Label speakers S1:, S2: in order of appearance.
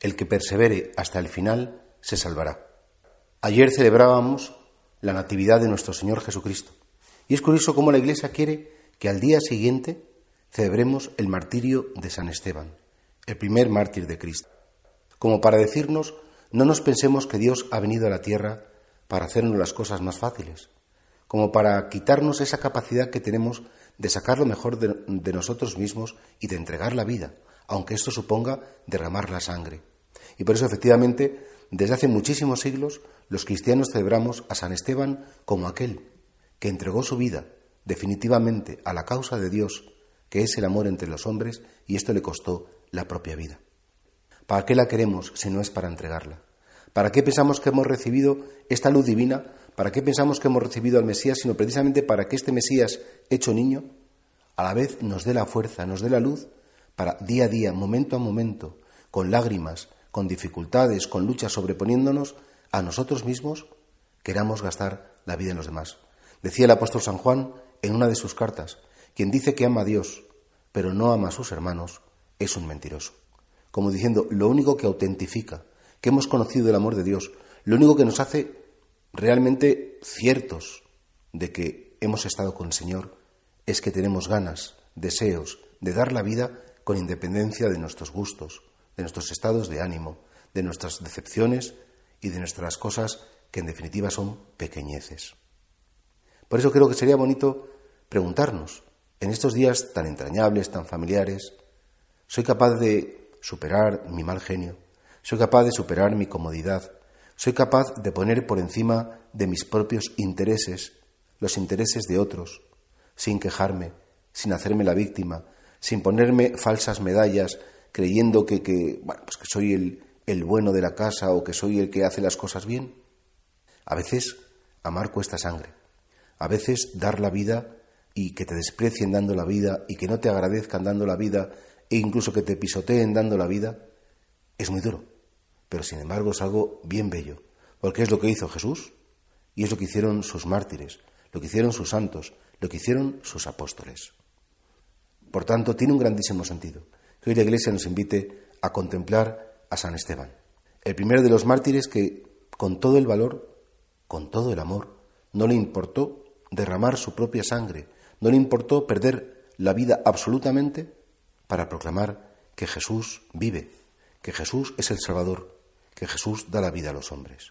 S1: El que persevere hasta el final se salvará. Ayer celebrábamos la Natividad de nuestro Señor Jesucristo. Y es curioso cómo la Iglesia quiere que al día siguiente celebremos el martirio de San Esteban, el primer mártir de Cristo. Como para decirnos, no nos pensemos que Dios ha venido a la tierra para hacernos las cosas más fáciles, como para quitarnos esa capacidad que tenemos de sacar lo mejor de, nosotros mismos y de entregar la vida, aunque esto suponga derramar la sangre. Y por eso, efectivamente, desde hace muchísimos siglos, los cristianos celebramos a San Esteban como aquel que entregó su vida definitivamente a la causa de Dios, que es el amor entre los hombres, y esto le costó la propia vida. ¿Para qué la queremos si no es para entregarla? ¿Para qué pensamos que hemos recibido esta luz divina? ¿Para qué pensamos que hemos recibido al Mesías, sino precisamente para que este Mesías, hecho niño, a la vez nos dé la fuerza, nos dé la luz, para día a día, momento a momento, con lágrimas, con dificultades, con luchas, sobreponiéndonos a nosotros mismos, queramos gastar la vida en los demás. Decía el apóstol San Juan en una de sus cartas, quien dice que ama a Dios, pero no ama a sus hermanos, es un mentiroso. Como diciendo, lo único que autentifica que hemos conocido el amor de Dios, lo único que nos hace realmente ciertos de que hemos estado con el Señor, es que tenemos ganas, deseos de dar la vida con independencia de nuestros gustos, de nuestros estados de ánimo, de nuestras decepciones y de nuestras cosas que en definitiva son pequeñeces. Por eso creo que sería bonito preguntarnos, en estos días tan entrañables, tan familiares, ¿soy capaz de superar mi mal genio? ¿Soy capaz de superar mi comodidad? ¿Soy capaz de poner por encima de mis propios intereses los intereses de otros, sin quejarme, sin hacerme la víctima, sin ponerme falsas medallas creyendo que, bueno, pues que soy el, el bueno de la casa o que soy el que hace las cosas bien. A veces amar cuesta sangre. A veces dar la vida y que te desprecien dando la vida y que no te agradezcan dando la vida e incluso que te pisoteen dando la vida es muy duro. Pero sin embargo es algo bien bello, porque es lo que hizo Jesús y es lo que hicieron sus mártires, lo que hicieron sus santos, lo que hicieron sus apóstoles. Por tanto, tiene un grandísimo sentido que hoy la Iglesia nos invite a contemplar a San Esteban, el primero de los mártires que, con todo el valor, con todo el amor, no le importó derramar su propia sangre, no le importó perder la vida absolutamente para proclamar que Jesús vive, que Jesús es el Salvador, que Jesús da la vida a los hombres.